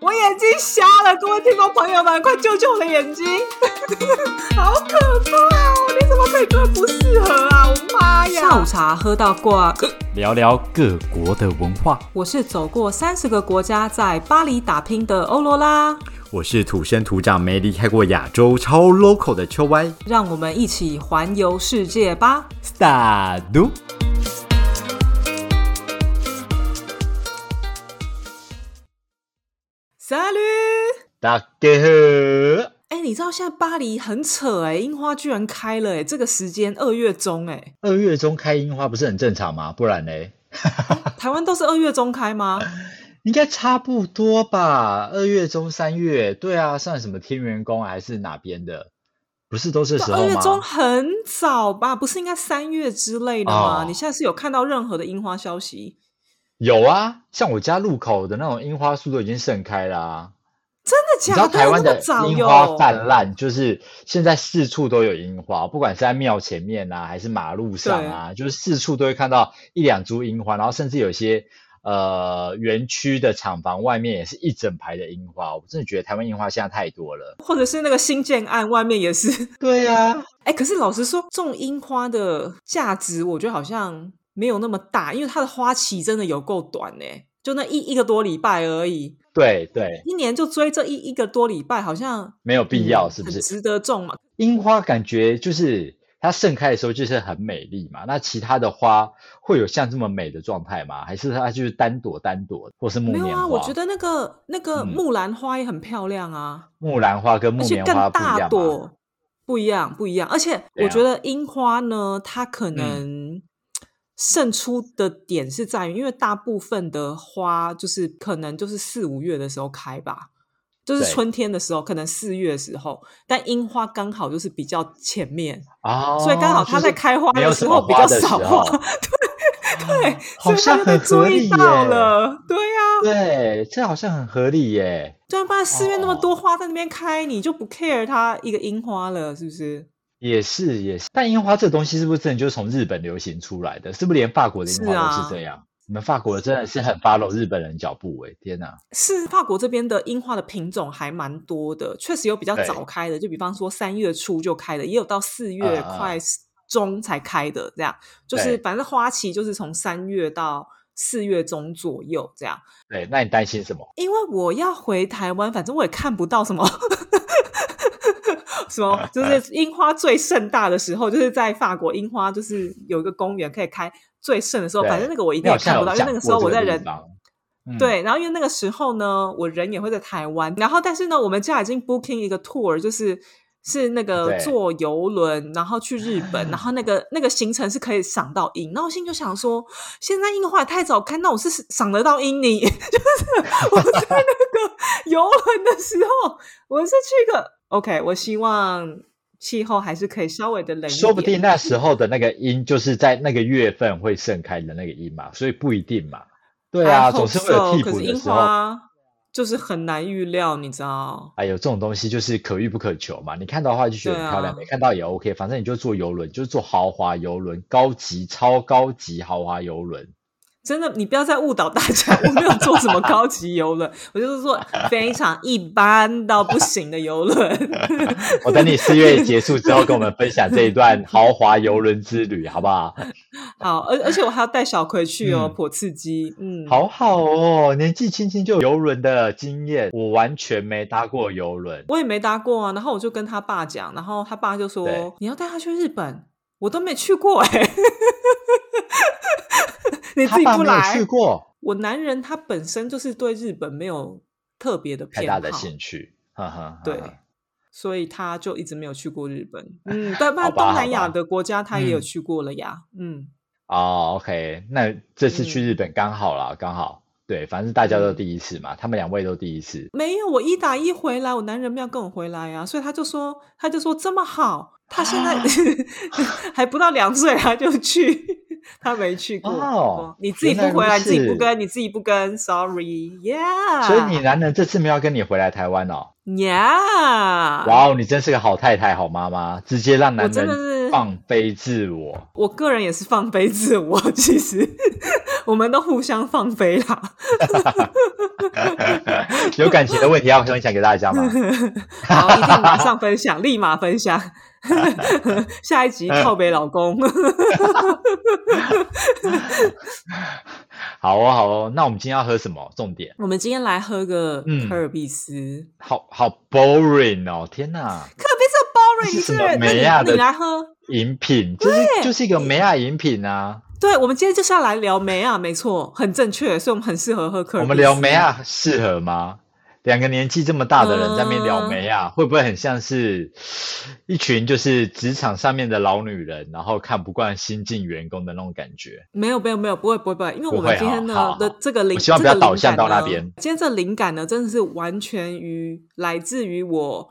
我眼睛瞎了，各位听众朋友们，快救救我的眼睛！好可怕哦！你怎么可以这么不适合啊？我妈呀！下午茶喝到挂，聊聊各国的文化。我是走过三十个国家，在巴黎打拼的欧罗拉。我是土生土长、没离开过亚洲、超 local 的秋歪。让我们一起环游世界吧！Start。Salut，大家好。哎，你知道现在巴黎很扯哎，樱花居然开了哎，这个时间二月中哎，二月中开樱花不是很正常吗？不然呢？台湾都是二月中开吗？应该差不多吧，二月中三月，对啊，算什么天元宫还是哪边的？不是都是时候吗？二月中很早吧？不是应该三月之类的吗？你现在是有看到任何的樱花消息？有啊，像我家路口的那种樱花树都已经盛开啦。真的假的？你知道台湾的樱花泛滥，就是现在四处都有樱花，不管是在庙前面啊，还是马路上啊，就是四处都会看到一两株樱花，然后甚至有些呃园区的厂房外面也是一整排的樱花。我真的觉得台湾樱花现在太多了，或者是那个新建案外面也是。对呀，哎，可是老实说，种樱花的价值，我觉得好像。没有那么大，因为它的花期真的有够短呢，就那一一个多礼拜而已。对对，一年就追这一一个多礼拜，好像没有必要，是不是？值得种嘛？樱花感觉就是它盛开的时候就是很美丽嘛。那其他的花会有像这么美的状态吗？还是它就是单朵单朵，或是木棉花？没有啊，我觉得那个那个木兰花也很漂亮啊。木兰花跟木棉花不一样不一样，不一样。而且我觉得樱花呢，它可能。胜出的点是在于，因为大部分的花就是可能就是四五月的时候开吧，就是春天的时候，可能四月的时候，但樱花刚好就是比较前面啊，所以刚好它在开花的时候比较少花，对 对，好像很合理耶，对呀，对，这好像很合理耶，对啊，不然四月那么多花在那边开，你就不 care 它一个樱花了，是不是？也是也是，但樱花这东西是不是真的就是从日本流行出来的？是不是连法国的樱花都是这样？你们法国真的是很 follow 日本人脚步哎！天哪，是法国这边的樱花的品种还蛮多的，确实有比较早开的，就比方说三月初就开的，也有到四月快中才开的，这样就是反正花期就是从三月到四月中左右这样。对，那你担心什么？因为我要回台湾，反正我也看不到什么。什么？就是樱花最盛大的时候，就是在法国樱花就是有一个公园可以开最盛的时候。反正那个我一定也看不到，因为那个时候我在人。对，然后因为那个时候呢，我人也会在台湾。然后但是呢，我们家已经 booking 一个 tour，就是是那个坐游轮，然后去日本，然后那个那个行程是可以赏到樱。然后我心就想说，现在樱花太早开，那我是赏得到樱你？就是我在那个游轮的时候，我是去个。OK，我希望气候还是可以稍微的冷一点。说不定那时候的那个樱就是在那个月份会盛开的那个樱嘛，所以不一定嘛。对啊，总是会有替补的时候，就是很难预料，你知道？哎呦，这种东西就是可遇不可求嘛。你看到的话就觉得很漂亮，没看到也 OK，反正你就坐游轮，就是坐豪华游轮，高级、超高级豪华游轮。真的，你不要再误导大家。我没有坐什么高级游轮，我就是坐非常一般到不行的游轮。我等你四月结束之后，跟我们分享这一段豪华游轮之旅，好不好？好，而而且我还要带小葵去哦，颇刺激。嗯，好好哦，年纪轻轻就有游轮的经验，我完全没搭过游轮，我也没搭过啊。然后我就跟他爸讲，然后他爸就说：“你要带他去日本，我都没去过哎。”你自己不来？去过。我男人他本身就是对日本没有特别的太大的兴趣，哈哈。对，所以他就一直没有去过日本。嗯，但 不然东南亚的国家他也有去过了呀。嗯。哦，OK，那这次去日本刚好啦，刚好。对，反正大家都第一次嘛，他们两位都第一次。没有，我一打一回来，我男人没有跟我回来呀，所以他就说，他就说这么好，他现在 还不到两岁，他就去。他没去过，你自己不回来，自己不跟，你自己不跟，Sorry，Yeah。所以你男人这次没有跟你回来台湾哦，Yeah。哇哦，你真是个好太太、好妈妈，直接让男人放飞自我。我个人也是放飞自我，其实 我们都互相放飞啦。有感情的问题要分享给大家吗？好，一定马上分享，立马分享。下一集靠北老公。好哦，好哦，那我们今天要喝什么？重点，我们今天来喝个科尔必斯。好好 boring 哦，天哪！科尔必斯 boring，是什么美亚的？你来喝饮品，就是就是一个美亚饮品啊。对，我们今天就是要来聊梅啊，没错，很正确，所以我们很适合喝可尔。我们聊梅啊适合吗？两个年纪这么大的人在那边聊梅啊，会不会很像是一群就是职场上面的老女人，然后看不惯新进员工的那种感觉？没有，没有，没有，不会，不会，不会，因为我们今天呢的这个灵，希望不要导向到那边。今天这灵感呢，真的是完全于来自于我，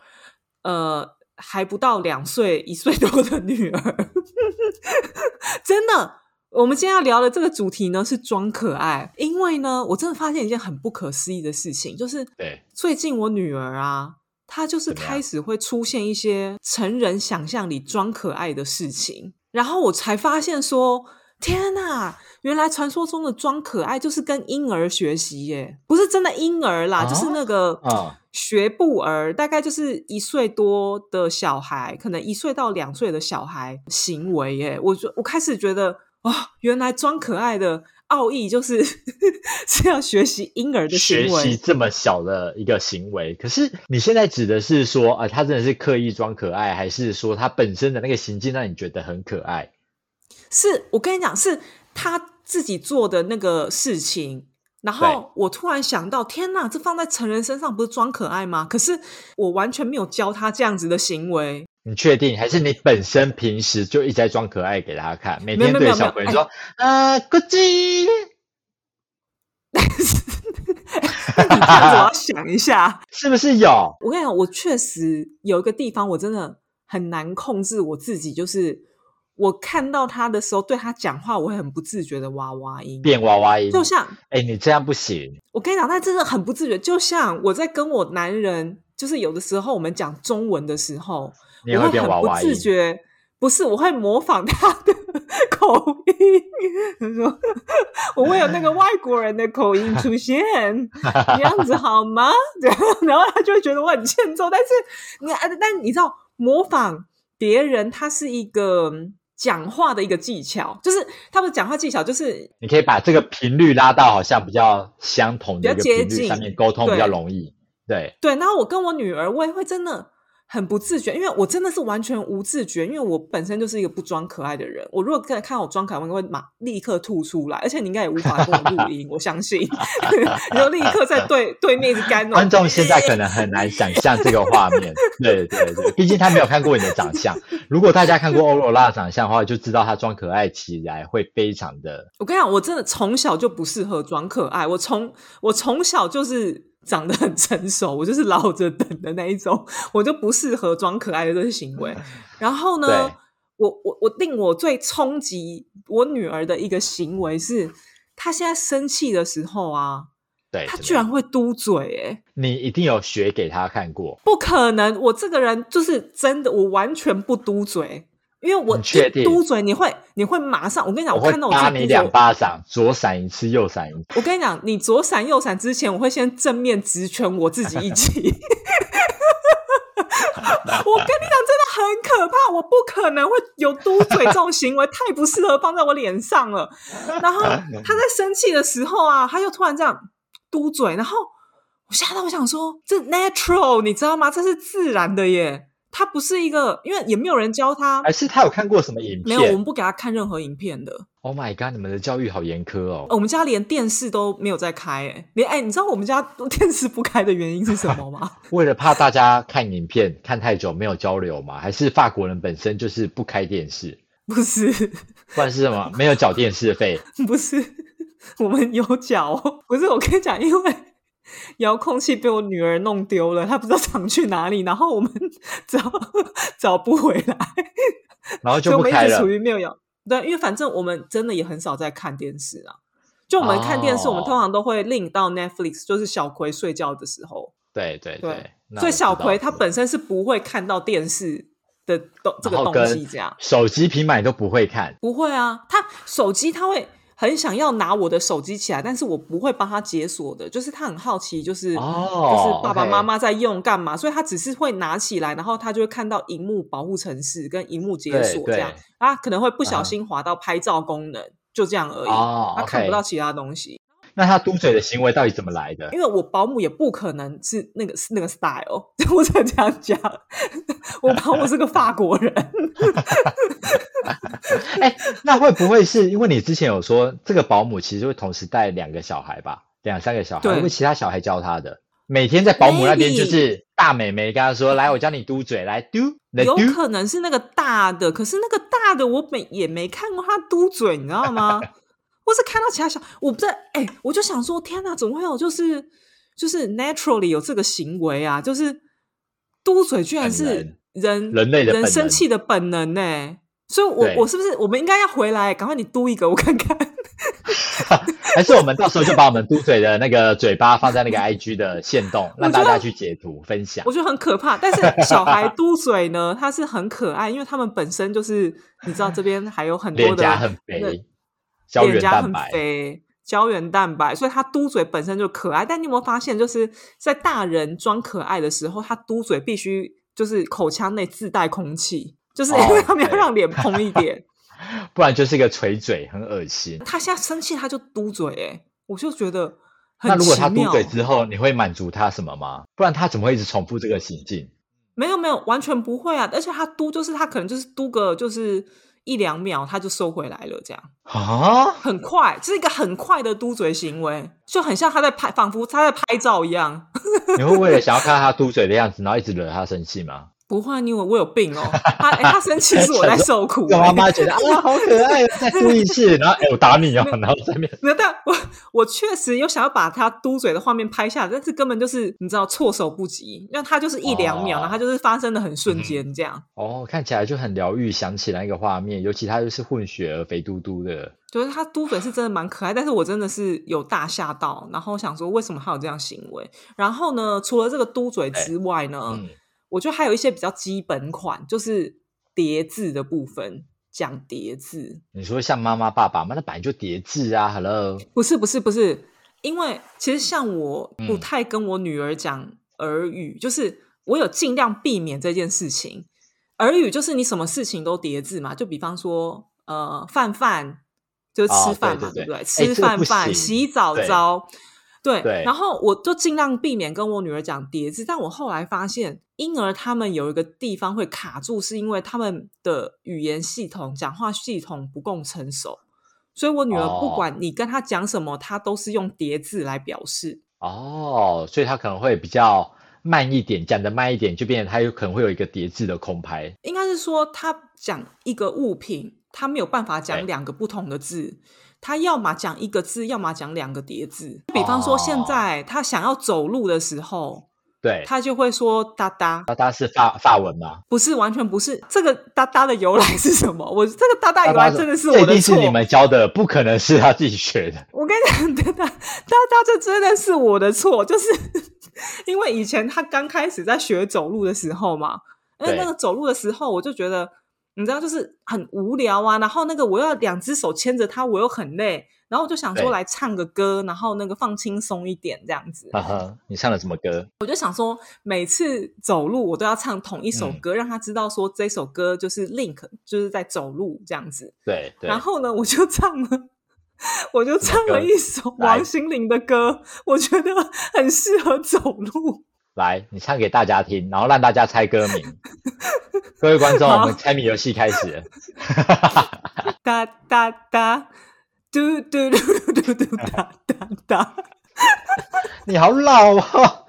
呃，还不到两岁、一岁多的女儿，真的。我们今天要聊的这个主题呢是装可爱，因为呢，我真的发现一件很不可思议的事情，就是对最近我女儿啊，她就是开始会出现一些成人想象里装可爱的事情，然后我才发现说，天哪，原来传说中的装可爱就是跟婴儿学习耶，不是真的婴儿啦，就是那个学步儿，大概就是一岁多的小孩，可能一岁到两岁的小孩行为耶，我就我开始觉得。哦，原来装可爱的奥义就是 是要学习婴儿的学习这么小的一个行为。可是你现在指的是说，啊，他真的是刻意装可爱，还是说他本身的那个行径让你觉得很可爱？是我跟你讲，是他自己做的那个事情。然后我突然想到，天哪，这放在成人身上不是装可爱吗？可是我完全没有教他这样子的行为。你确定？还是你本身平时就一直在装可爱给他看？每天对小朋友说：“啊，咕叽。”你我要想一下，是不是有？我跟你讲，我确实有一个地方，我真的很难控制我自己，就是我看到他的时候，对他讲话，我会很不自觉的娃娃音变娃娃音，就像哎，你这样不行。我跟你讲，那真的很不自觉，就像我在跟我男人，就是有的时候我们讲中文的时候。我会很不自觉，不是我会模仿他的 口音。他说：“我会有那个外国人的口音出现，这样子好吗？” 然后他就会觉得我很欠揍。但是你，但你知道，模仿别人，他是一个讲话的一个技巧，就是他们讲话技巧，就是你可以把这个频率拉到好像比较相同的一个频率上面沟通比较容易。对对，然后我跟我女儿，我也会真的。很不自觉，因为我真的是完全无自觉，因为我本身就是一个不装可爱的人。我如果看看我装可爱，我会马立刻吐出来，而且你应该也无法跟我录音，我相信。你就立刻在对对面是干观众现在可能很难想象这个画面，对对对，毕竟他没有看过你的长相。如果大家看过欧罗拉的长相的话，就知道他装可爱起来会非常的。我跟你讲，我真的从小就不适合装可爱，我从我从小就是。长得很成熟，我就是老着等的那一种，我就不适合装可爱的这些行为。然后呢，我我我令我最冲击我女儿的一个行为是，她现在生气的时候啊，对，她居然会嘟嘴，哎，你一定有学给她看过？不可能，我这个人就是真的，我完全不嘟嘴。因为我嘟嘴，你会你会马上，我跟你讲，我看到我打你两巴掌，左闪一次，右闪一次。我跟你讲，你左闪右闪之前，我会先正面直拳我自己一击。我跟你讲，真的很可怕，我不可能会有嘟嘴这种行为，太不适合放在我脸上了。然后他在生气的时候啊，他就突然这样嘟嘴，然后我吓到，我想说，这 natural，你知道吗？这是自然的耶。他不是一个，因为也没有人教他，还是他有看过什么影片？没有，我们不给他看任何影片的。Oh my god！你们的教育好严苛哦。我们家连电视都没有在开，哎，连哎，你知道我们家电视不开的原因是什么吗？为了怕大家看影片看太久没有交流吗？还是法国人本身就是不开电视？不是，不然是什么？没有缴电视费？不是，我们有缴。不是，我跟你讲，因为。遥控器被我女儿弄丢了，她不知道藏去哪里，然后我们 找找不回来，然后就不开了。处于没有遥对，因为反正我们真的也很少在看电视啊。就我们看电视，我们通常都会 link 到 Netflix，就是小葵睡觉的时候。对对对，所以小葵他本身是不会看到电视的东这个东西，这样手机、平板都不会看，不会啊。他手机他会。很想要拿我的手机起来，但是我不会帮他解锁的。就是他很好奇，就是就是爸爸妈妈在用干嘛，所以他只是会拿起来，然后他就会看到荧幕保护程式跟荧幕解锁这样，啊可能会不小心滑到拍照功能，就这样而已，他看不到其他东西。那他嘟嘴的行为到底怎么来的？因为我保姆也不可能是那个那个 style，我只能这样讲。我保姆是个法国人。哎，那会不会是因为你之前有说这个保姆其实会同时带两个小孩吧？两三个小孩，会不会其他小孩教他的？每天在保姆那边就是大美眉跟他说：“来，我教你嘟嘴，来嘟。”有可能是那个大的，可是那个大的我没也没看过他嘟嘴，你知道吗？或是看到其他小，我不知道，哎，我就想说，天哪，怎么会有就是就是 naturally 有这个行为啊？就是嘟嘴居然是人人类的人生气的本能呢？所以，我我是不是我们应该要回来？赶快你嘟一个，我看看。还是我们到时候就把我们嘟嘴的那个嘴巴放在那个 IG 的线动，让大家去截图分享。我觉得很可怕，但是小孩嘟嘴呢，他是很可爱，因为他们本身就是你知道这边还有很多的脸颊很肥。脸颊很肥，胶原蛋白，所以他嘟嘴本身就可爱。但你有没有发现，就是在大人装可爱的时候，他嘟嘴必须就是口腔内自带空气，就是 因为他们要让脸蓬一点，不然就是一个垂嘴，很恶心。他现在生气，他就嘟嘴，哎，我就觉得那如果他嘟嘴之后，你会满足他什么吗？不然他怎么会一直重复这个行径？没有，没有，完全不会啊！而且他嘟，就是他可能就是嘟个就是。一两秒他就收回来了，这样啊，很快，这是一个很快的嘟嘴行为，就很像他在拍，仿佛他在拍照一样。你会为了想要看他嘟嘴的样子，然后一直惹他生气吗？不会，因为我有病哦。他他生气是我在受苦。妈妈觉得啊，好可爱，再嘟一次，然后哎，我打你哦，然后在面。没有，但我我确实有想要把他嘟嘴的画面拍下，但是根本就是你知道措手不及，那他就是一两秒，然后他就是发生的很瞬间这样。哦，看起来就很疗愈，想起来一个画面，尤其他就是混血儿，肥嘟嘟的。就是他嘟嘴是真的蛮可爱，但是我真的是有大吓到，然后想说为什么他有这样行为？然后呢，除了这个嘟嘴之外呢？我觉得还有一些比较基本款，就是叠字的部分，讲叠字。你说像妈妈、爸爸吗？那本来就叠字啊。Hello，不是不是不是，因为其实像我不太跟我女儿讲耳语，就是我有尽量避免这件事情。耳语就是你什么事情都叠字嘛，就比方说呃，饭饭就是吃饭嘛，对不对？吃饭饭，洗澡澡。对，然后我就尽量避免跟我女儿讲叠字，但我后来发现，婴儿他们有一个地方会卡住，是因为他们的语言系统、讲话系统不够成熟，所以我女儿不管你跟她讲什么，她都是用叠字来表示。哦，所以她可能会比较慢一点，讲的慢一点，就变成她有可能会有一个叠字的空拍。应该是说，她讲一个物品，她没有办法讲两个不同的字。他要么讲一个字，要么讲两个叠字。比方说，现在他想要走路的时候，对，他就会说“哒哒”。哒哒是法法文吗？不是，完全不是。这个“哒哒”的由来是什么？我这个“哒哒”由来真的是我的错。一定是你们教的，不可能是他自己学的。我跟你讲，“哒哒”“哒哒”这真的是我的错，就是 因为以前他刚开始在学走路的时候嘛，因为那个走路的时候，我就觉得。你知道，就是很无聊啊。然后那个我要两只手牵着他，我又很累。然后我就想说来唱个歌，然后那个放轻松一点这样子。哈哈，你唱了什么歌？我就想说，每次走路我都要唱同一首歌，让他知道说这首歌就是 Link，就是在走路这样子。对。然后呢，我就唱了，我就唱了一首王心凌的歌，我觉得很适合走路。来，你唱给大家听，然后让大家猜歌名。各位观众，我们猜谜游戏开始。哒哒哒，嘟嘟嘟嘟嘟哒哒哒。你好老啊！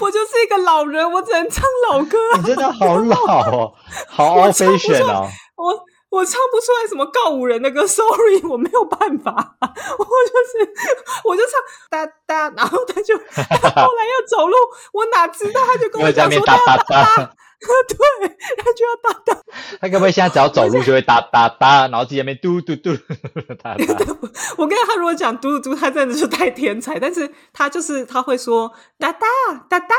我就是一个老人，我只能唱老歌。你真的好老哦，好 old fashion 哦。我。我唱不出来什么告五人的歌，sorry，我没有办法，我就是我就唱哒哒，然后他就 后来要走路，我哪知道他就跟我讲说哒哒哒，对，他就要哒哒。他该不会现在只要走路就会哒哒哒，然后自己那边嘟嘟嘟哒哒？我跟他如果讲嘟嘟嘟，他真的是太天才，但是他就是他会说哒哒哒哒。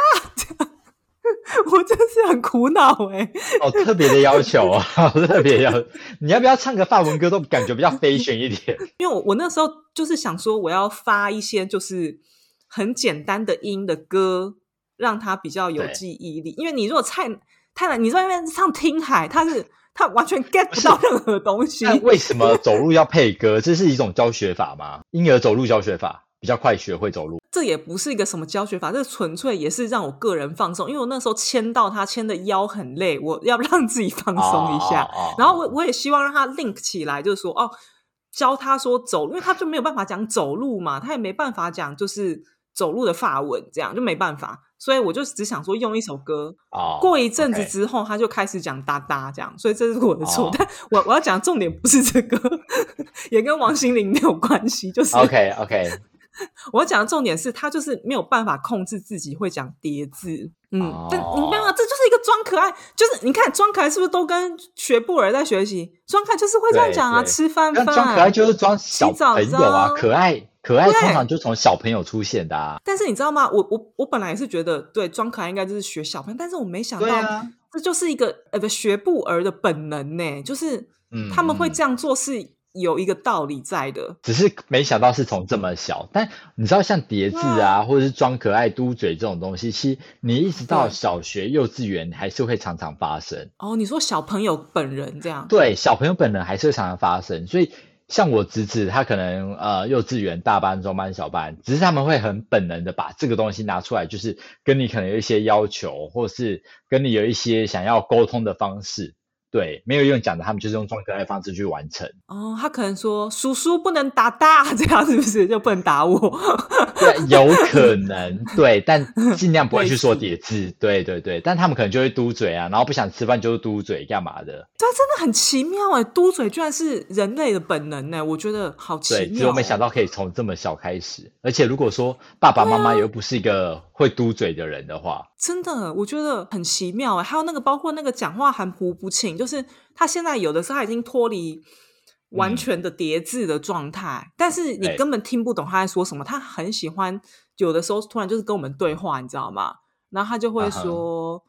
我真是很苦恼哎。哦，特别的要求啊，特别要。你要不要唱个法文歌？都感觉比较飞旋一点。因为我我那时候就是想说，我要发一些就是很简单的音的歌，让他比较有记忆力。因为你如果太太难，你在那边唱听海，他是。他完全 get 不到任何东西。那为什么走路要配歌？这是一种教学法吗？婴儿走路教学法比较快学会走路。这也不是一个什么教学法，这纯粹也是让我个人放松。因为我那时候牵到他牵的腰很累，我要让自己放松一下。然后我我也希望让他 link 起来，就是说哦，教他说走，因为他就没有办法讲走路嘛，他也没办法讲就是走路的发文，这样就没办法。所以我就只想说用一首歌，过一阵子之后他就开始讲哒哒这样，所以这是我的错。但我我要讲重点不是这个，也跟王心凌没有关系。就是 OK OK，我要讲的重点是他就是没有办法控制自己会讲叠字。嗯，但你没有，这就是一个装可爱，就是你看装可爱是不是都跟学布尔在学习？装可爱就是会这样讲啊，吃饭饭，装可爱就是装小朋友啊，可爱。可爱通常就从小朋友出现的啊，但是你知道吗？我我我本来也是觉得，对装可爱应该就是学小朋友，但是我没想到，这就是一个呃学步儿的本能呢，就是他们会这样做是有一个道理在的，只是没想到是从这么小。但你知道，像叠字啊，或者是装可爱、嘟嘴这种东西，其实你一直到小学、幼稚园还是会常常发生。哦，你说小朋友本人这样？对，小朋友本人还是会常常发生，所以。像我侄子，他可能呃幼稚园大班、中班、小班，只是他们会很本能的把这个东西拿出来，就是跟你可能有一些要求，或是跟你有一些想要沟通的方式。对，没有用讲的，他们就是用装可爱方式去完成。哦，他可能说叔叔不能打大，这样是不是就不能打我？对，有可能，对，但 尽量不会去说叠字。对对对，但他们可能就会嘟嘴啊，然后不想吃饭就是嘟嘴，干嘛的？这真的很奇妙哎，嘟嘴居然是人类的本能呢，我觉得好奇妙。对，只有没想到可以从这么小开始，而且如果说爸爸妈妈又不是一个会嘟嘴的人的话。真的，我觉得很奇妙哎。还有那个，包括那个讲话含糊不清，就是他现在有的时候他已经脱离完全的叠字的状态，但是你根本听不懂他在说什么。他很喜欢有的时候突然就是跟我们对话，你知道吗？然后他就会说。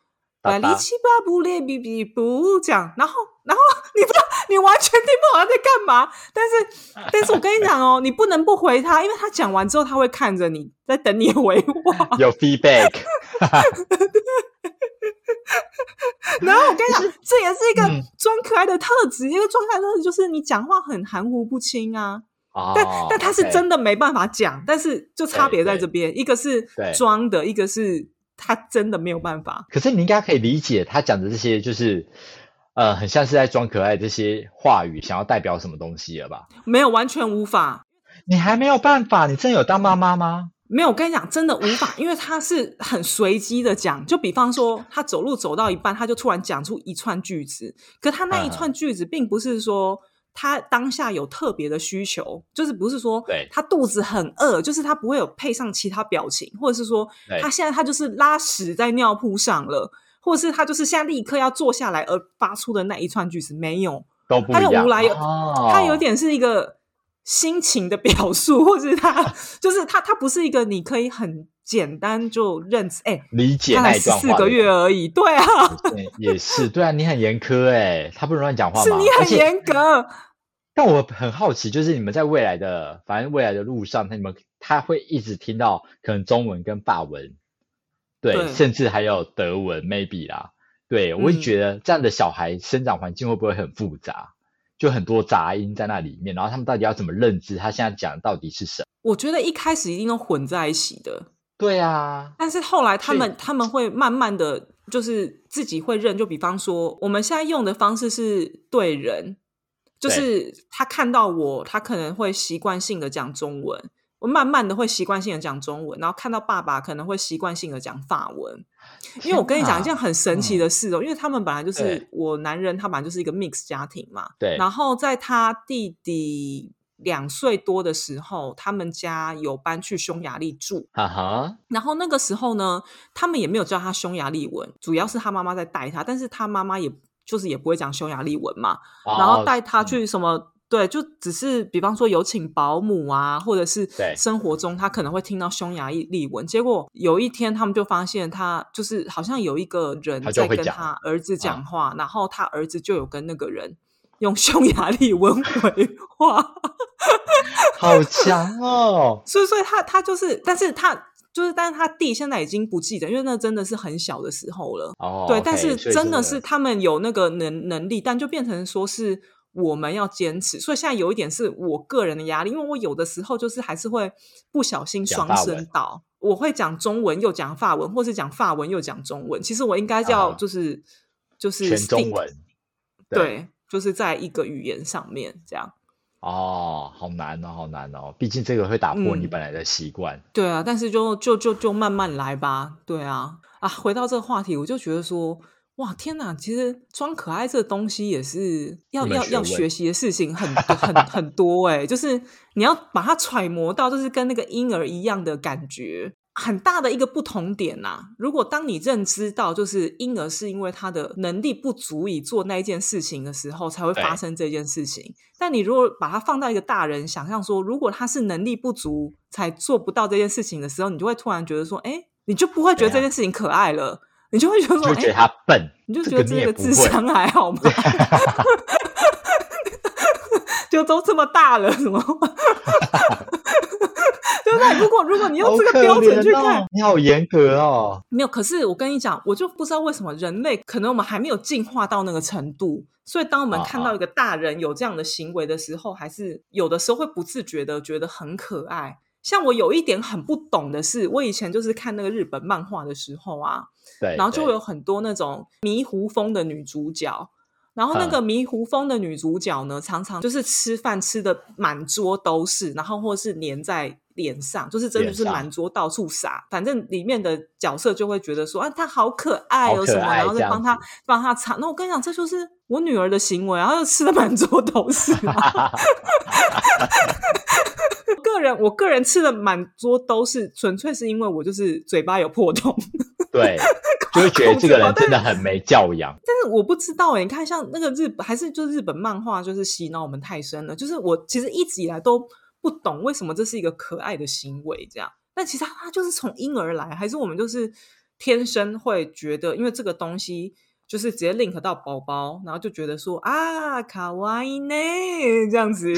百里七八不列比比不讲，然后然后你不知道，你完全听不懂他在干嘛。但是，但是我跟你讲哦，你不能不回他，因为他讲完之后他会看着你在等你回话。有 feedback。然后我跟你讲，这也是一个装可爱的特质，一个装可爱特质就是你讲话很含糊不清啊。但但他是真的没办法讲，但是就差别在这边，一个是装的，一个是。他真的没有办法。可是你应该可以理解他讲的这些，就是呃，很像是在装可爱这些话语，想要代表什么东西了吧？没有，完全无法。你还没有办法？你真的有当妈妈吗？没有，我跟你讲，真的无法，因为他是很随机的讲。就比方说，他走路走到一半，他就突然讲出一串句子，可他那一串句子并不是说。他当下有特别的需求，就是不是说他肚子很饿，就是他不会有配上其他表情，或者是说他现在他就是拉屎在尿布上了，或者是他就是现在立刻要坐下来而发出的那一串句子没有，他有无来有，他有点是一个心情的表述，或者是他就是他他不是一个你可以很简单就认知哎理解那段四个月而已，对啊，也是对啊，你很严苛哎，他不能乱讲话吗？是你很严格。但我很好奇，就是你们在未来的，反正未来的路上，他你们他会一直听到可能中文跟法文，对，甚至还有德文，maybe 啦，对我会觉得这样的小孩生长环境会不会很复杂，就很多杂音在那里面，然后他们到底要怎么认知他现在讲的到底是什么？我觉得一开始一定都混在一起的，对啊，但是后来他们他们会慢慢的就是自己会认，就比方说我们现在用的方式是对人。就是他看到我，他可能会习惯性的讲中文，我慢慢的会习惯性的讲中文，然后看到爸爸可能会习惯性的讲法文，因为我跟你讲一件很神奇的事哦，因为他们本来就是我男人，他本来就是一个 mix 家庭嘛，对，然后在他弟弟两岁多的时候，他们家有搬去匈牙利住，哈哈，然后那个时候呢，他们也没有教他匈牙利文，主要是他妈妈在带他，但是他妈妈也。就是也不会讲匈牙利文嘛，然后带他去什么对，就只是比方说有请保姆啊，或者是生活中他可能会听到匈牙利文。结果有一天他们就发现他就是好像有一个人在跟他儿子讲话，然后他儿子就有跟那个人用匈牙利文回话，好强哦！所以，所以他他就是，但是他就是，但是他弟现在已经不记得，因为那真的是很小的时候了。哦，对，但是真的是他们有那个能能力，但就变成说是。我们要坚持，所以现在有一点是我个人的压力，因为我有的时候就是还是会不小心双声道，我会讲中文又讲法文，或是讲法文又讲中文。其实我应该叫就是就是全中文，对，就是在一个语言上面这样。哦，好难哦，好难哦，毕竟这个会打破你本来的习惯。对啊，但是就就就就慢慢来吧。对啊，啊，回到这个话题，我就觉得说。哇天哪！其实装可爱这东西也是要要要学习的事情，很很很多哎。就是你要把它揣摩到，就是跟那个婴儿一样的感觉。很大的一个不同点呐。如果当你认知到，就是婴儿是因为他的能力不足以做那一件事情的时候，才会发生这件事情。但你如果把它放到一个大人想象说，如果他是能力不足才做不到这件事情的时候，你就会突然觉得说，哎，你就不会觉得这件事情可爱了。你就会觉得说，觉得他笨，你就觉得这个智商还好吗？就都这么大了，什么？对不对？如果如果你用这个标准去看，你好严格哦。没有，可是我跟你讲，我就不知道为什么人类可能我们还没有进化到那个程度，所以当我们看到一个大人有这样的行为的时候，还是有的时候会不自觉的觉得很可爱。像我有一点很不懂的是，我以前就是看那个日本漫画的时候啊。对，然后就有很多那种迷糊风的女主角，然后那个迷糊风的女主角呢，常常就是吃饭吃的满桌都是，然后或是粘在脸上，就是真的是满桌到处撒。反正里面的角色就会觉得说啊，她好可爱哦什么，然后再帮她帮她擦。那我跟你讲，这就是我女儿的行为，然后吃的满桌都是。个人，我个人吃的满桌都是，纯粹是因为我就是嘴巴有破洞。对，就会 觉得这个人真的很没教养。但是我不知道哎，你看像那个日本，还是就日本漫画，就是洗脑我们太深了。就是我其实一直以来都不懂为什么这是一个可爱的行为，这样。但其实它就是从婴儿来，还是我们就是天生会觉得，因为这个东西就是直接 link 到宝宝，然后就觉得说啊，卡哇伊呢这样子。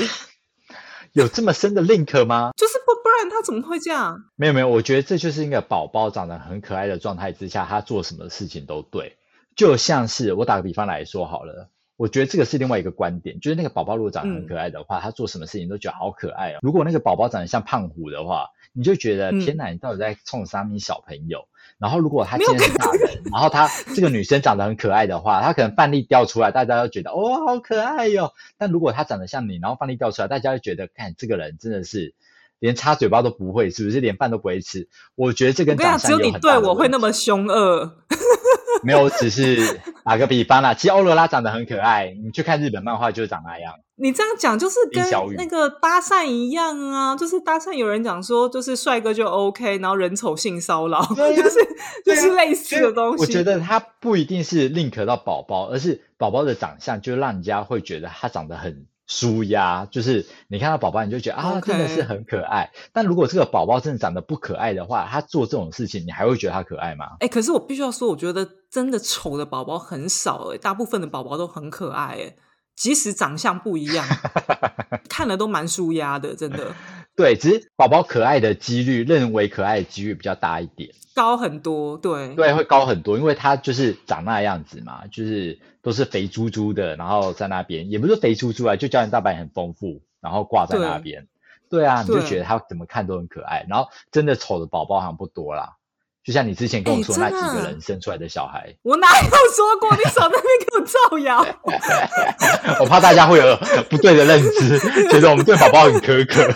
有这么深的 link 吗？就是不不然他怎么会这样？没有没有，我觉得这就是一个宝宝长得很可爱的状态之下，他做什么事情都对。就像是我打个比方来说好了，我觉得这个是另外一个观点，就是那个宝宝如果长得很可爱的话，他做什么事情都觉得好可爱哦。如果那个宝宝长得像胖虎的话，你就觉得天哪，你到底在冲啥米小朋友？然后，如果他今天是大人，然后他这个女生长得很可爱的话，他可能饭粒掉出来，大家都觉得哦，好可爱哟。但如果他长得像你，然后饭粒掉出来，大家就觉得，看这个人真的是连擦嘴巴都不会，是不是连饭都不会吃？我觉得这跟长相有很大只有你对我会那么凶恶。没有，只是打个比方啦。其实欧罗拉长得很可爱，你去看日本漫画就是长那样。你这样讲就是跟那个搭讪一样啊，就是搭讪有人讲说就是帅哥就 OK，然后人丑性骚扰，就是就是类似的东西。我觉得他不一定是 link 到宝宝，而是宝宝的长相就让人家会觉得他长得很。舒压就是你看到宝宝，你就觉得啊，真的是很可爱。但如果这个宝宝真的长得不可爱的话，他做这种事情，你还会觉得他可爱吗？哎，可是我必须要说，我觉得真的丑的宝宝很少哎，大部分的宝宝都很可爱哎，即使长相不一样，看了都蛮舒压的，真的。对，只是宝宝可爱的几率，认为可爱的几率比较大一点，高很多。对，对，会高很多，因为他就是长那样子嘛，就是都是肥猪猪的，然后在那边也不是肥猪猪啊，就胶原蛋白很丰富，然后挂在那边。对啊，你就觉得他怎么看都很可爱，然后真的丑的宝宝好像不多啦。就像你之前跟我说那几个人生出来的小孩，我哪有说过？你少在那边给我造谣！我怕大家会有不对的认知，觉得我们对宝宝很苛刻。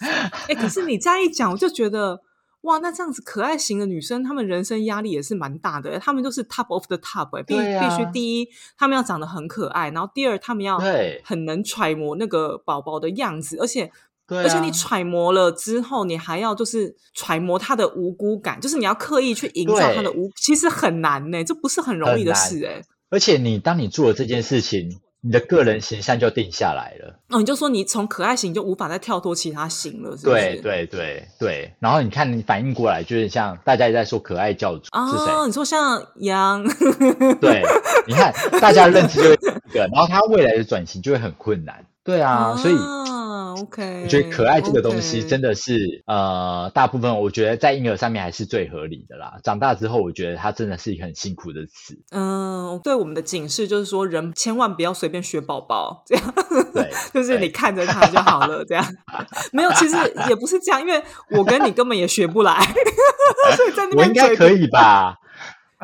哎，可是你这样一讲，我就觉得哇，那这样子可爱型的女生，她们人生压力也是蛮大的。她们都是 top of the top，必必须第一，她们要长得很可爱，然后第二，她们要很能揣摩那个宝宝的样子，而且。而且你揣摩了之后，你还要就是揣摩他的无辜感，就是你要刻意去营造他的无，其实很难呢，这不是很容易的事哎。而且你当你做了这件事情。你的个人形象就定下来了哦，你就说你从可爱型就无法再跳脱其他型了，是对对对对。然后你看你反应过来，就是像大家也在说可爱教主是谁？你说像杨？对，你看大家认知就一个，然后他未来的转型就会很困难。对啊，所以。OK，我觉得可爱这个东西真的是呃，大部分我觉得在婴儿上面还是最合理的啦。长大之后，我觉得它真的是一个很辛苦的词。嗯，对我们的警示就是说，人千万不要随便学宝宝，这样对，就是你看着他就好了，这样 没有，其实也不是这样，因为我跟你根本也学不来，所以在那边我应该可以吧？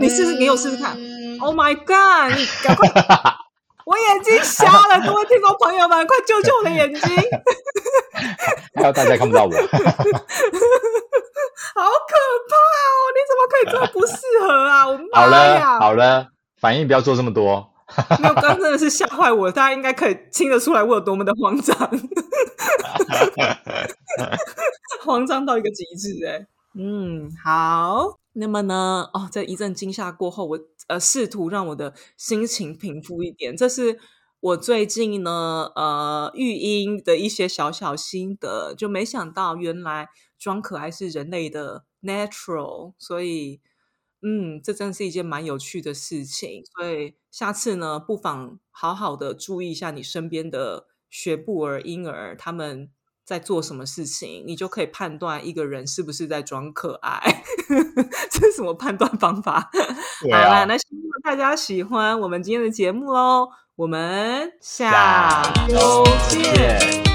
你试试，你有试试看。Oh my god！你赶快。我眼睛瞎了，各位听众朋友们，快救救我的眼睛！还有大家看不到我，好可怕哦！你怎么可以这么不适合啊？我妈呀！好了，反应不要做这么多。没有，刚真的是吓坏我，大家应该可以听得出来我有多么的慌张，慌张到一个极致哎。嗯，好。那么呢？哦，在一阵惊吓过后，我呃试图让我的心情平复一点。这是我最近呢呃育婴的一些小小心得。就没想到原来装可爱是人类的 natural，所以嗯，这真是一件蛮有趣的事情。所以下次呢，不妨好好的注意一下你身边的学步儿、婴儿，他们。在做什么事情，你就可以判断一个人是不是在装可爱。这是什么判断方法？好啦，那希望大家喜欢我们今天的节目喽。我们下周见。